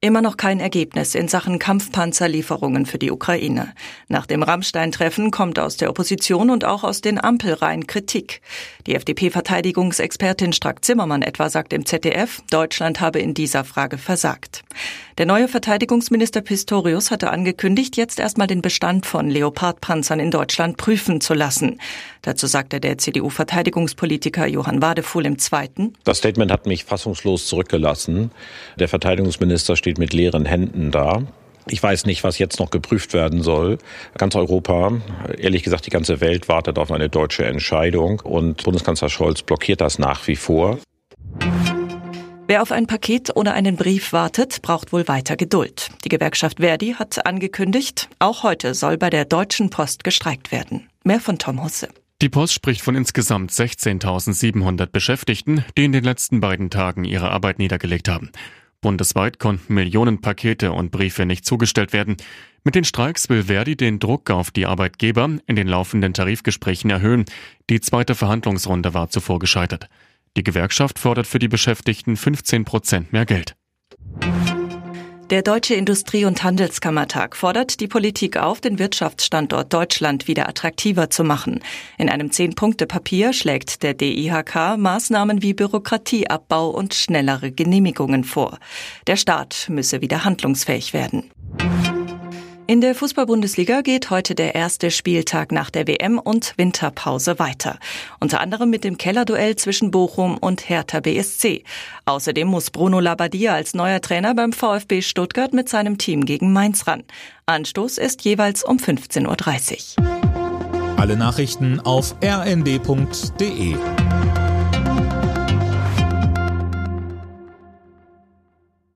Immer noch kein Ergebnis in Sachen Kampfpanzerlieferungen für die Ukraine. Nach dem Rammstein-Treffen kommt aus der Opposition und auch aus den Ampelreihen Kritik. Die FDP-Verteidigungsexpertin Strack-Zimmermann etwa sagt im ZDF, Deutschland habe in dieser Frage versagt. Der neue Verteidigungsminister Pistorius hatte angekündigt, jetzt erstmal den Bestand von Leopardpanzern in Deutschland prüfen zu lassen. Dazu sagte der CDU-Verteidigungspolitiker Johann Wadefuhl im Zweiten. Das Statement hat mich fassungslos zurückgelassen. Der Verteidigungsminister steht mit leeren Händen da. Ich weiß nicht, was jetzt noch geprüft werden soll. Ganz Europa, ehrlich gesagt die ganze Welt wartet auf eine deutsche Entscheidung und Bundeskanzler Scholz blockiert das nach wie vor. Wer auf ein Paket oder einen Brief wartet, braucht wohl weiter Geduld. Die Gewerkschaft Verdi hat angekündigt, auch heute soll bei der Deutschen Post gestreikt werden. Mehr von Tom Husse. Die Post spricht von insgesamt 16.700 Beschäftigten, die in den letzten beiden Tagen ihre Arbeit niedergelegt haben. Bundesweit konnten Millionen Pakete und Briefe nicht zugestellt werden. Mit den Streiks will Verdi den Druck auf die Arbeitgeber in den laufenden Tarifgesprächen erhöhen. Die zweite Verhandlungsrunde war zuvor gescheitert. Die Gewerkschaft fordert für die Beschäftigten 15 Prozent mehr Geld. Der Deutsche Industrie- und Handelskammertag fordert die Politik auf, den Wirtschaftsstandort Deutschland wieder attraktiver zu machen. In einem Zehn-Punkte-Papier schlägt der DIHK Maßnahmen wie Bürokratieabbau und schnellere Genehmigungen vor. Der Staat müsse wieder handlungsfähig werden. In der Fußball-Bundesliga geht heute der erste Spieltag nach der WM und Winterpause weiter. Unter anderem mit dem Kellerduell zwischen Bochum und Hertha BSC. Außerdem muss Bruno Labbadia als neuer Trainer beim VfB Stuttgart mit seinem Team gegen Mainz ran. Anstoß ist jeweils um 15.30 Uhr. Alle Nachrichten auf rnd.de